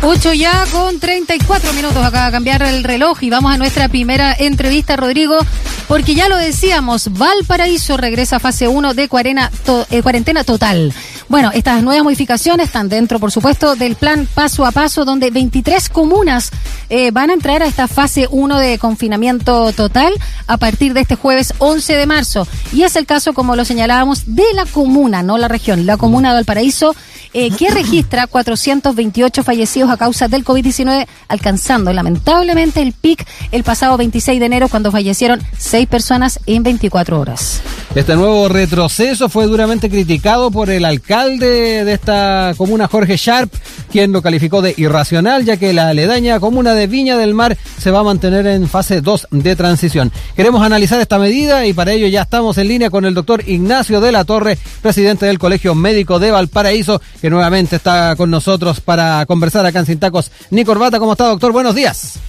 8 ya con 34 minutos acá a cambiar el reloj y vamos a nuestra primera entrevista, Rodrigo, porque ya lo decíamos, Valparaíso regresa a fase 1 de cuarentena, eh, cuarentena total. Bueno, estas nuevas modificaciones están dentro, por supuesto, del plan paso a paso, donde 23 comunas eh, van a entrar a esta fase 1 de confinamiento total a partir de este jueves 11 de marzo. Y es el caso, como lo señalábamos, de la comuna, no la región, la comuna de Valparaíso eh, que registra 428 fallecidos a causa del COVID-19, alcanzando lamentablemente el pic el pasado 26 de enero cuando fallecieron seis personas en 24 horas. Este nuevo retroceso fue duramente criticado por el alcalde de esta comuna, Jorge Sharp, quien lo calificó de irracional, ya que la aledaña comuna de Viña del Mar se va a mantener en fase 2 de transición. Queremos analizar esta medida y para ello ya estamos en línea con el doctor Ignacio de la Torre, presidente del Colegio Médico de Valparaíso, que nuevamente está con nosotros para conversar acá en Sin Tacos. Ni Corbata, ¿cómo está, doctor? Buenos días.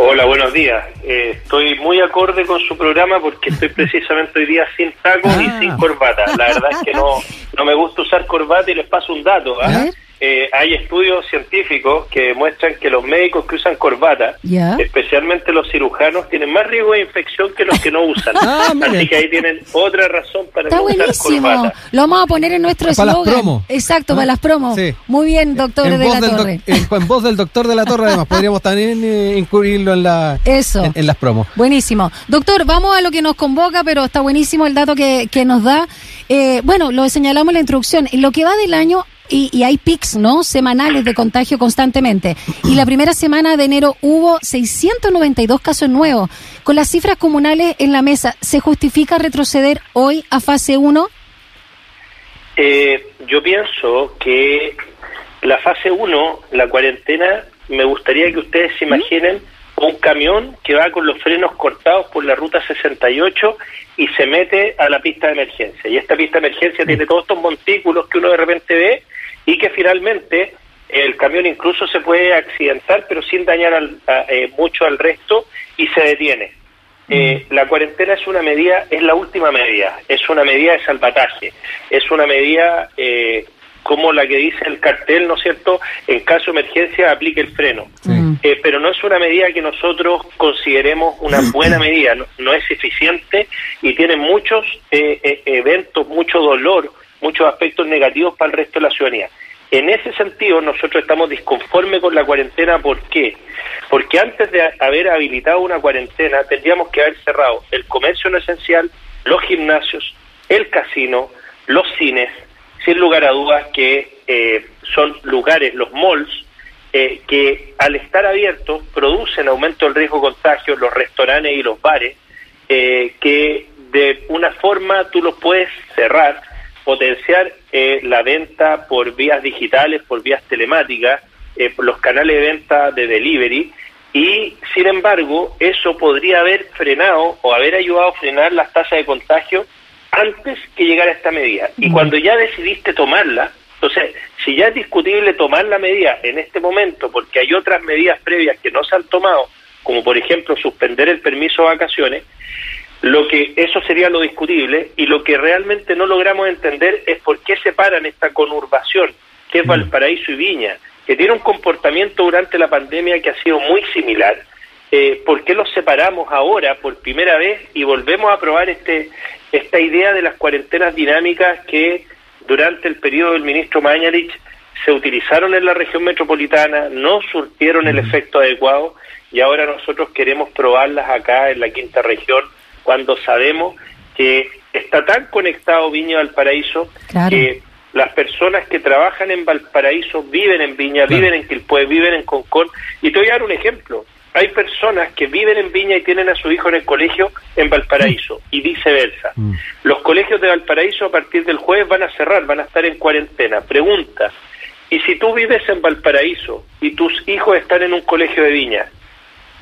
Hola, buenos días. Eh, estoy muy acorde con su programa porque estoy precisamente hoy día sin tacos y sin corbata. La verdad es que no, no me gusta usar corbata y les paso un dato. ¿ah? Eh, hay estudios científicos que demuestran que los médicos que usan corbata, especialmente los cirujanos, tienen más riesgo de infección que los que no usan. Ah, Así que ahí tienen otra razón para no usar corbata. Lo vamos a poner en nuestro eslogan. Exacto, para las promos. Muy bien, doctor de la Torre. En, voz del doctor de la Torre, además, podríamos también eh, incluirlo en, la, Eso. En, las promos. Buenísimo. Doctor, vamos a lo que nos convoca, pero está buenísimo el dato que, que nos da. Eh, bueno, lo señalamos en la introducción. En lo que va del año, y, hay pics, ¿no? Semanales de contagio constantemente. Y la primera semana de enero hubo 692 casos nuevos. Con las cifras comunales en la mesa, ¿se justifica retroceder hoy a fase 1? Eh, yo pienso que la fase 1, la cuarentena, me gustaría que ustedes se imaginen un camión que va con los frenos cortados por la ruta 68 y se mete a la pista de emergencia. Y esta pista de emergencia tiene todos estos montículos que uno de repente ve y que finalmente el camión incluso se puede accidentar pero sin dañar eh, mucho al resto y se detiene. Eh, la cuarentena es una medida, es la última medida, es una medida de salvataje, es una medida eh, como la que dice el cartel, ¿no es cierto? En caso de emergencia aplique el freno. pero no es una medida que nosotros consideremos una buena medida, no es eficiente y tiene muchos eventos, mucho dolor muchos aspectos negativos para el resto de la ciudadanía. En ese sentido, nosotros estamos disconformes con la cuarentena. ¿Por qué? Porque antes de haber habilitado una cuarentena, tendríamos que haber cerrado el comercio no esencial, los gimnasios, el casino, los cines, sin lugar a dudas que eh, son lugares, los malls, eh, que al estar abiertos producen aumento del riesgo de contagio, los restaurantes y los bares, eh, que de una forma tú los puedes cerrar potenciar eh, la venta por vías digitales, por vías telemáticas, eh, por los canales de venta de delivery y sin embargo eso podría haber frenado o haber ayudado a frenar las tasas de contagio antes que llegara esta medida. Y cuando ya decidiste tomarla, entonces, si ya es discutible tomar la medida en este momento, porque hay otras medidas previas que no se han tomado, como por ejemplo suspender el permiso de vacaciones, lo que eso sería lo discutible y lo que realmente no logramos entender es por qué separan esta conurbación que es mm. Valparaíso y Viña, que tiene un comportamiento durante la pandemia que ha sido muy similar. Eh, ¿Por qué los separamos ahora por primera vez y volvemos a probar este, esta idea de las cuarentenas dinámicas que durante el periodo del ministro Mañarich se utilizaron en la región metropolitana, no surtieron el mm. efecto adecuado y ahora nosotros queremos probarlas acá en la quinta región cuando sabemos que está tan conectado Viña Valparaíso que las personas que trabajan en Valparaíso viven en Viña, viven en Quilpué, viven en Concón. Y te voy a dar un ejemplo. Hay personas que viven en Viña y tienen a su hijo en el colegio en Valparaíso y viceversa. Mm. Los colegios de Valparaíso a partir del jueves van a cerrar, van a estar en cuarentena. Pregunta, ¿y si tú vives en Valparaíso y tus hijos están en un colegio de Viña?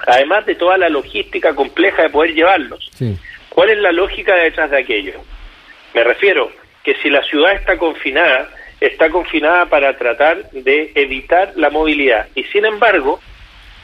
Además de toda la logística compleja de poder llevarlos. ¿Cuál es la lógica detrás de aquello? Me refiero que si la ciudad está confinada, está confinada para tratar de evitar la movilidad. Y sin embargo,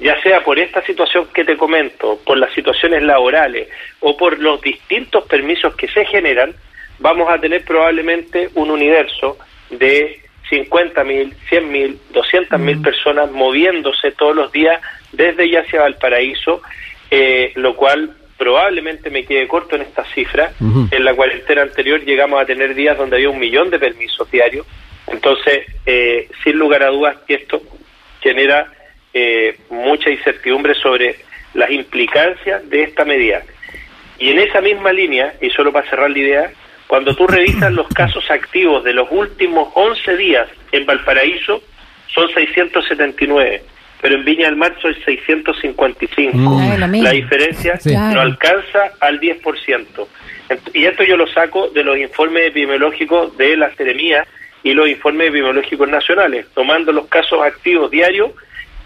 ya sea por esta situación que te comento, por las situaciones laborales o por los distintos permisos que se generan, vamos a tener probablemente un universo de 50 mil, 100 mil, 200 mil personas moviéndose todos los días desde y hacia Valparaíso, eh, lo cual probablemente me quede corto en estas cifras. En la cuarentena anterior llegamos a tener días donde había un millón de permisos diarios. Entonces, eh, sin lugar a dudas que esto genera eh, mucha incertidumbre sobre las implicancias de esta medida. Y en esa misma línea, y solo para cerrar la idea, cuando tú revisas los casos activos de los últimos 11 días en Valparaíso, son 679, pero en Viña del Mar son 655. Mm. La diferencia no alcanza al 10%. Y esto yo lo saco de los informes epidemiológicos de la Seremía y los informes epidemiológicos nacionales. Tomando los casos activos diarios,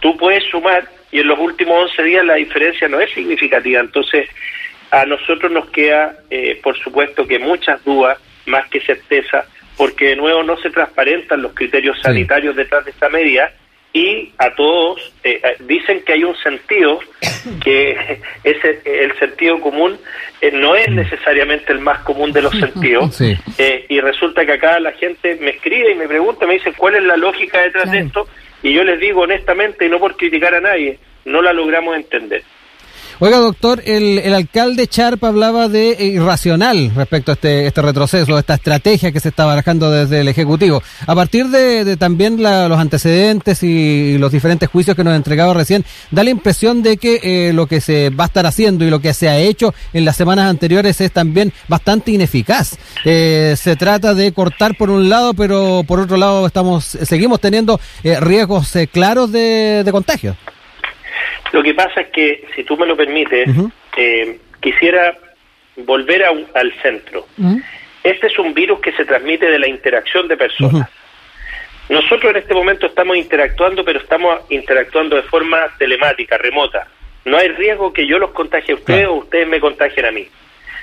tú puedes sumar y en los últimos 11 días la diferencia no es significativa. Entonces, a nosotros nos queda, eh, por supuesto, que muchas dudas, más que certeza, porque de nuevo no se transparentan los criterios sanitarios detrás de esta medida y a todos eh, eh, dicen que hay un sentido que ese el sentido común no es necesariamente el más común de los sentidos. Y resulta que acá la gente me escribe y me pregunta me dice cuál es la lógica detrás de esto y yo les digo honestamente y no por criticar a nadie no la logramos entender Oiga, doctor, el, el alcalde Charp hablaba de irracional respecto a este, este retroceso, esta estrategia que se está barajando desde el Ejecutivo. A partir de, también los antecedentes y, los diferentes juicios que nos ha entregado recién, da la impresión de que eh, lo que se va a estar haciendo y lo que se ha hecho en las semanas anteriores es también bastante ineficaz. Eh, se trata de cortar por un lado, pero por otro lado estamos seguimos teniendo eh, riesgos claros de, de contagio. Lo que pasa es que, si tú me lo permites, eh, quisiera volver al centro. Este es un virus que se transmite de la interacción de personas. Nosotros en este momento estamos interactuando, pero estamos interactuando de forma telemática, remota. No hay riesgo que yo los contagie a ustedes o ustedes me contagien a mí.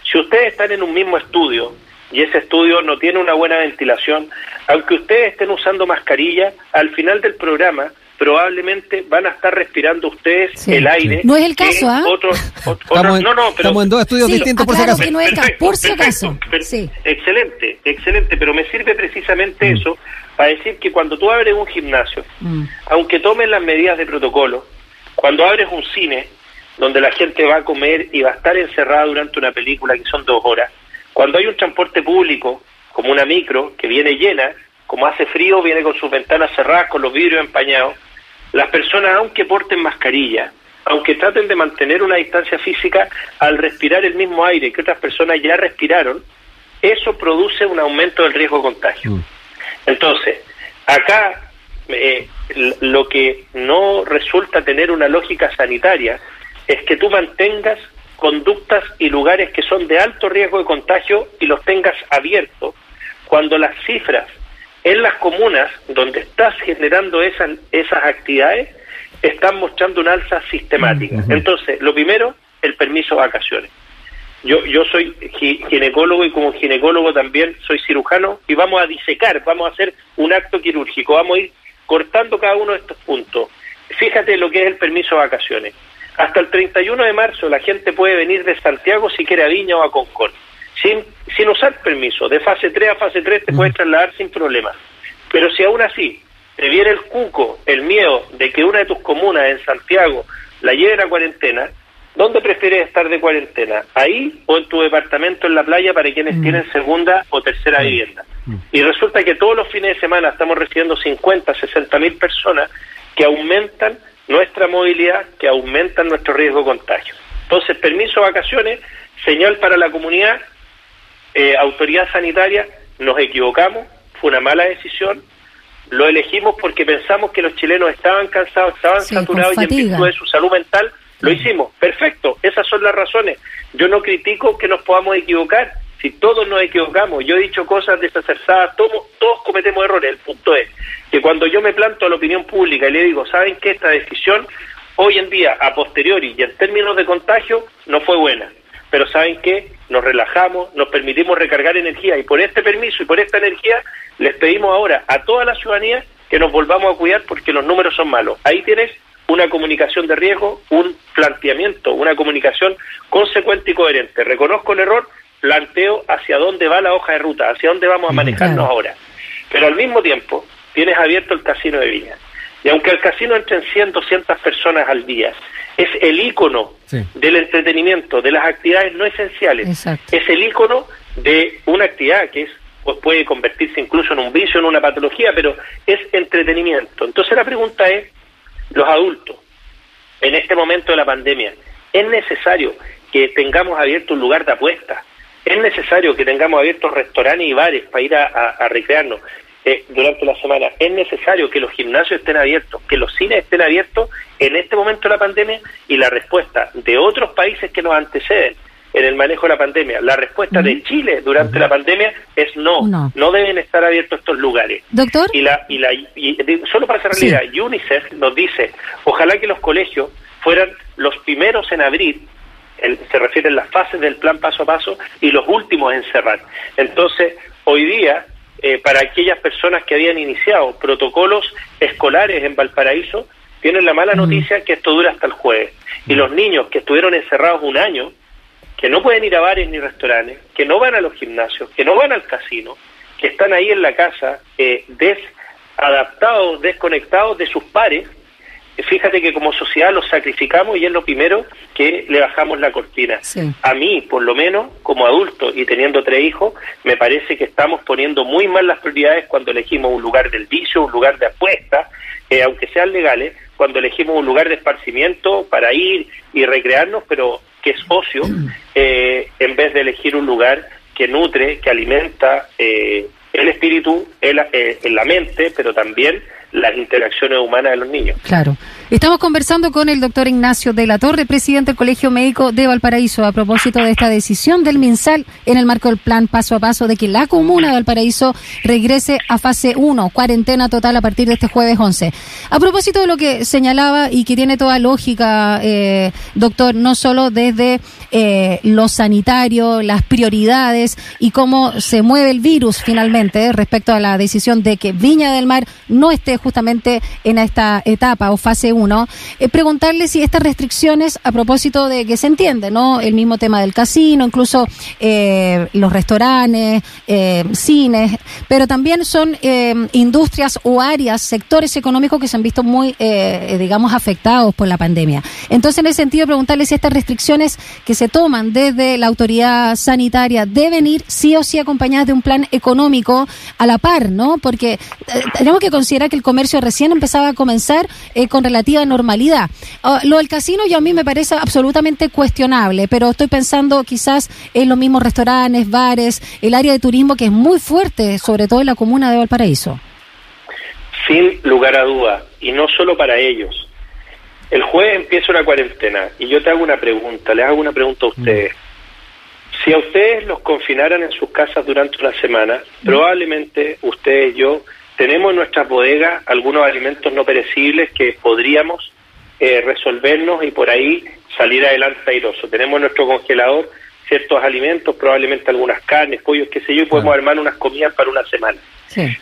Si ustedes están en un mismo estudio y ese estudio no tiene una buena ventilación, aunque ustedes estén usando mascarilla, al final del programa probablemente van a estar respirando ustedes el aire. No es el caso, ¿ah? estamos, no, no, pero, estamos en dos estudios distintos por si acaso. no es por si acaso. Excelente, excelente, pero me sirve precisamente mm. eso para decir que cuando tú abres un gimnasio, mm. aunque tomen las medidas de protocolo, cuando abres un cine donde la gente va a comer y va a estar encerrada durante una película que son dos horas, cuando hay un transporte público como una micro que viene llena, como hace frío, viene con sus ventanas cerradas, con los vidrios empañados, las personas, aunque porten mascarilla, aunque traten de mantener una distancia física, al respirar el mismo aire que otras personas ya respiraron, eso produce un aumento del riesgo de contagio. Mm. Entonces, acá eh, lo que no resulta tener una lógica sanitaria es que tú mantengas conductas y lugares que son de alto riesgo de contagio y los tengas abiertos cuando las cifras en las comunas donde estás generando esas, esas actividades, están mostrando una alza sistemática. Entonces, lo primero, el permiso de vacaciones. Yo, yo soy ginecólogo y como ginecólogo también soy cirujano y vamos a disecar, vamos a hacer un acto quirúrgico, vamos a ir cortando cada uno de estos puntos. Fíjate lo que es el permiso de vacaciones. Hasta el 31 de marzo la gente puede venir de Santiago si quiere a Viña o a Concord sin, sin usar permiso. De fase 3 a fase 3 te puedes trasladar sin problema. Pero si aún así te viene el cuco, el miedo de que una de tus comunas en Santiago la lleven a cuarentena, ¿dónde prefieres estar de cuarentena? ¿Ahí o en tu departamento en la playa para quienes mm. tienen segunda o tercera mm. vivienda? Mm. Y resulta que todos los fines de semana estamos recibiendo 50, 60 mil personas que aumentan nuestra movilidad, que aumentan nuestro riesgo de contagio. Entonces, permiso de vacaciones, señal para la comunidad eh, autoridad sanitaria, nos equivocamos, fue una mala decisión, lo elegimos porque pensamos que los chilenos estaban cansados, estaban saturados y en virtud de su salud mental, lo hicimos. Perfecto, esas son las razones. Yo no critico que nos podamos equivocar, si todos nos equivocamos, yo he dicho cosas desacertadas, todos, todos cometemos errores. El punto es que cuando yo me planto a la opinión pública y le digo, ¿saben qué? Esta decisión hoy en día, a posteriori y en términos de contagio, no fue buena pero ¿saben qué? Nos relajamos, nos permitimos recargar energía y por este permiso y por esta energía les pedimos ahora a toda la ciudadanía que nos volvamos a cuidar porque los números son malos. Ahí tienes una comunicación de riesgo, un planteamiento, una comunicación consecuente y coherente. Reconozco el error, planteo hacia dónde va la hoja de ruta, hacia dónde vamos a manejarnos ahora. Pero al mismo tiempo, tienes abierto el casino de Viña. Y aunque al casino entren 100, 200 personas al día, es el ícono del entretenimiento, de las actividades no esenciales. Es el ícono de una actividad que es pues puede convertirse incluso en un vicio, en una patología, pero es entretenimiento. Entonces la pregunta es, los adultos, en este momento de la pandemia, ¿es necesario que tengamos abierto un lugar de apuestas? ¿Es necesario que tengamos abiertos restaurantes y bares para ir a recrearnos? Eh, durante la semana. Es necesario que los gimnasios estén abiertos, que los cines estén abiertos en este momento de la pandemia y la respuesta de otros países que nos anteceden en el manejo de la pandemia. La respuesta de Chile durante la pandemia es no, no, deben estar abiertos estos lugares. Doctor. Y la y la solo para hacer realidad, UNICEF nos dice, ojalá que los colegios fueran los primeros en abrir se refieren las fases del plan paso a paso y los últimos en cerrar. Entonces, hoy día eh, para aquellas personas que habían iniciado protocolos escolares en Valparaíso, tienen la mala noticia que esto dura hasta el jueves. Y los niños que estuvieron encerrados un año, que no pueden ir a bares ni restaurantes, que no van a los gimnasios, que no van al casino, que están ahí en la casa eh, desadaptados, desconectados de sus pares, fíjate que como sociedad los sacrificamos y es lo primero que le bajamos la cortina. A mí, por lo menos, como adulto y teniendo tres hijos, me parece que estamos poniendo muy mal las prioridades cuando elegimos un lugar del vicio, un lugar de apuesta, eh, aunque sean legales, cuando elegimos un lugar de esparcimiento para ir y recrearnos, pero que es ocio, eh, en vez de elegir un lugar que nutre, que alimenta eh, el espíritu, en la mente, pero también las interacciones humanas de los niños. Claro. Estamos conversando con el doctor Ignacio de la Torre, presidente del Colegio Médico de Valparaíso, a propósito de esta decisión del MinSal en el marco del plan paso a paso de que la comuna de Valparaíso regrese a fase 1, cuarentena total a partir de este jueves 11. A propósito de lo que señalaba y que tiene toda lógica, eh, doctor, no solo desde eh, lo sanitario, las prioridades y cómo se mueve el virus finalmente respecto a la decisión de que Viña del Mar no esté justamente en esta etapa o fase 1, eh, preguntarle si estas restricciones, a propósito de que se entiende, ¿no? El mismo tema del casino, incluso eh, los restaurantes, eh, cines, pero también son industrias o áreas, sectores económicos que se han visto muy, digamos, afectados por la pandemia. Entonces, en ese sentido, preguntarle si estas restricciones que se toman desde la autoridad sanitaria deben ir sí o sí acompañadas de un plan económico a la par, ¿no? Porque tenemos que considerar que el comercio recién empezaba a comenzar eh, con relativa normalidad. Ah, lo del casino yo a mí me parece absolutamente cuestionable, pero estoy pensando quizás en los mismos restaurantes, bares, el área de turismo que es muy fuerte, sobre todo en la comuna de Valparaíso. Sin lugar a duda, y no solo para ellos. El jueves empieza una cuarentena y yo te hago una pregunta, les hago una pregunta a mm. ustedes. Si a ustedes los confinaran en sus casas durante una semana, mm. probablemente ustedes y yo tenemos en nuestra bodega algunos alimentos no perecibles que podríamos eh, resolvernos y por ahí salir adelante airoso. Tenemos en nuestro congelador ciertos alimentos, probablemente algunas carnes, pollos, qué sé yo, y podemos armar unas comidas para una semana.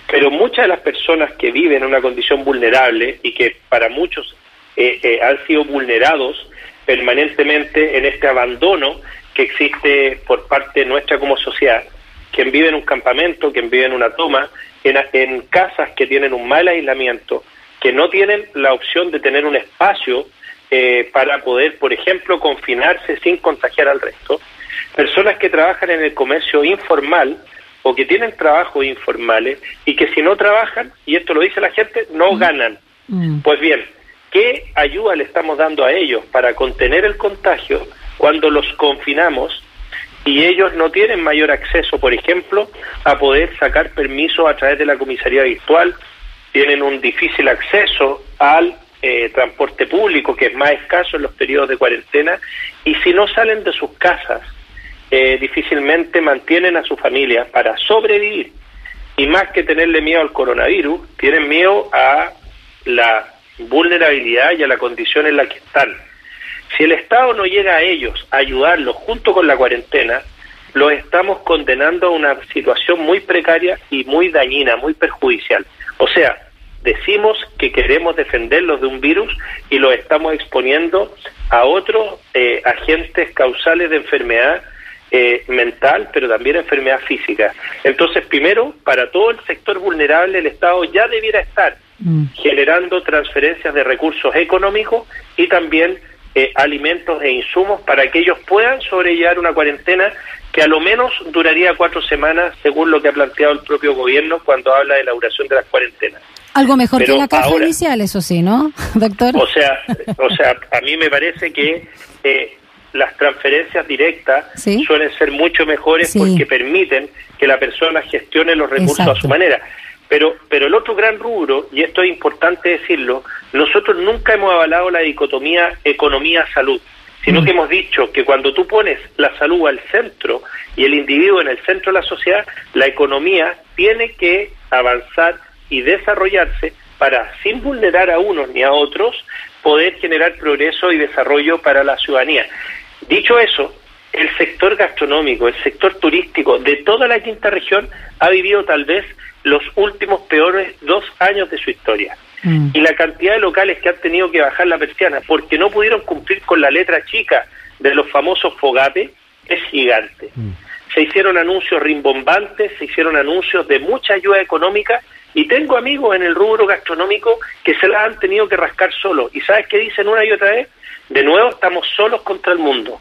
Pero muchas de las personas que viven en una condición vulnerable y que para muchos eh, eh, han sido vulnerados permanentemente en este abandono que existe por parte nuestra como sociedad, quien vive en un campamento, quien vive en una toma, en, casas que tienen un mal aislamiento, que no tienen la opción de tener un espacio eh, para poder, por ejemplo, confinarse sin contagiar al resto. Personas que trabajan en el comercio informal o que tienen trabajos informales y que si no trabajan, y esto lo dice la gente, no mm. ganan. Mm. Pues bien, ¿qué ayuda le estamos dando a ellos para contener el contagio cuando los confinamos y ellos no tienen mayor acceso, por ejemplo, a poder sacar permiso a través de la comisaría virtual, tienen un difícil acceso al eh, transporte público, que es más escaso en los periodos de cuarentena, y si no salen de sus casas, eh, difícilmente mantienen a su familia para sobrevivir. Y más que tenerle miedo al coronavirus, tienen miedo a la vulnerabilidad y a la condición en la que están. Si el Estado no llega a ellos a ayudarlos junto con la cuarentena, los estamos condenando a una situación muy precaria y muy dañina, muy perjudicial. O sea, decimos que queremos defenderlos de un virus y los estamos exponiendo a otros eh, agentes causales de enfermedad eh, mental, pero también enfermedad física. Entonces, primero, para todo el sector vulnerable, el Estado ya debiera estar mm. generando transferencias de recursos económicos y también eh, alimentos e insumos para que ellos puedan sobrellevar una cuarentena que a lo menos duraría cuatro semanas, según lo que ha planteado el propio gobierno cuando habla de la duración de las cuarentenas. Algo mejor que la caja inicial, eso sí, ¿no, doctor? O sea, o sea, a mí me parece que eh, las transferencias directas suelen ser mucho mejores porque permiten que la persona gestione los recursos a su manera. Pero, pero el otro gran rubro, y esto es importante decirlo, nosotros nunca hemos avalado la dicotomía economía-salud sino mm. que hemos dicho que cuando tú pones la salud al centro y el individuo en el centro de la sociedad, la economía tiene que avanzar y desarrollarse para, sin vulnerar a unos ni a otros, poder generar progreso y desarrollo para la ciudadanía. Dicho eso, el sector gastronómico, el sector turístico de toda la quinta región ha vivido tal vez los últimos peores dos años de su historia. Mm. Y la cantidad de locales que han tenido que bajar la persiana porque no pudieron cumplir con la letra chica de los famosos FOGAPE es gigante. Mm. Se hicieron anuncios rimbombantes, se hicieron anuncios de mucha ayuda económica y tengo amigos en el rubro gastronómico que se las han tenido que rascar solos. ¿Y sabes qué dicen una y otra vez? De nuevo estamos solos contra el mundo.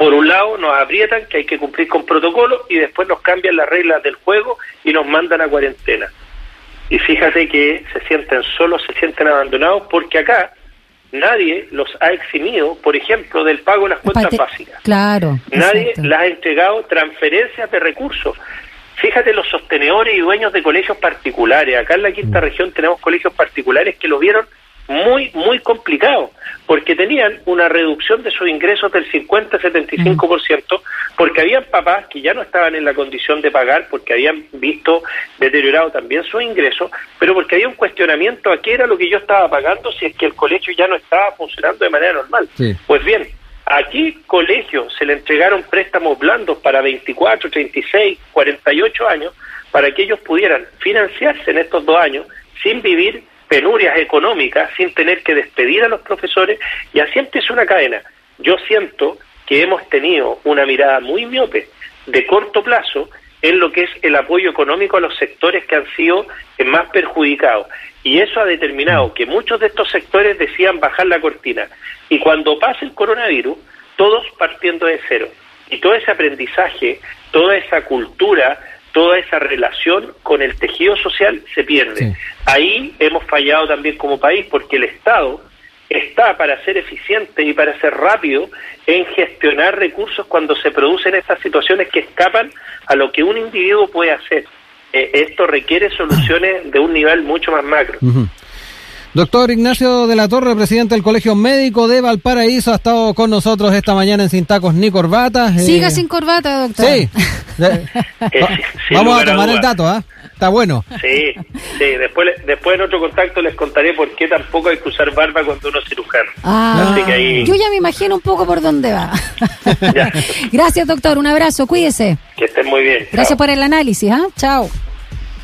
Por un lado nos aprietan que hay que cumplir con protocolo y después nos cambian las reglas del juego y nos mandan a cuarentena y fíjate que se sienten solos, se sienten abandonados, porque acá nadie los ha eximido, por ejemplo, del pago de las cuentas básicas. Claro. Nadie les ha entregado transferencias de recursos. Fíjate los sostenedores y dueños de colegios particulares. Acá en la quinta mm. región tenemos colegios particulares que lo vieron muy, muy complicado, porque tenían una reducción de sus ingresos del 50-75%, porque habían papás que ya no estaban en la condición de pagar, porque habían visto deteriorado también sus ingresos, pero porque había un cuestionamiento a qué era lo que yo estaba pagando si es que el colegio ya no estaba funcionando de manera normal. Pues bien, aquí colegios se le entregaron préstamos blandos para 24, 36, 48 años, para que ellos pudieran financiarse en estos dos años sin vivir penurias económicas sin tener que despedir a los profesores y así empieza una cadena. Yo siento que hemos tenido una mirada muy miope de corto plazo en lo que es el apoyo económico a los sectores que han sido más perjudicados. Y eso ha determinado que muchos de estos sectores decían bajar la cortina. Y cuando pase el coronavirus, todos partiendo de cero. Y todo ese aprendizaje, toda esa cultura toda esa relación con el tejido social se pierde. Ahí hemos fallado también como país porque el Estado está para ser eficiente y para ser rápido en gestionar recursos cuando se producen estas situaciones que escapan a lo que un individuo puede hacer. Eh, esto requiere soluciones de un nivel mucho más macro. Doctor Ignacio de la Torre, presidente del Colegio Médico de Valparaíso, ha estado con nosotros esta mañana en Sin Tacos ni Corbata. Siga eh, sin corbata, doctor. Sí. Vamos a tomar el dato, ¿ah? Está bueno. Sí, sí. Después, después en otro contacto les contaré por qué tampoco hay que usar barba cuando uno es cirujano. Ah, Yo ya me imagino un poco por dónde va. Gracias, doctor. Un abrazo. Cuídese. Que estén muy bien. Gracias por el análisis. ¿ah? Chao.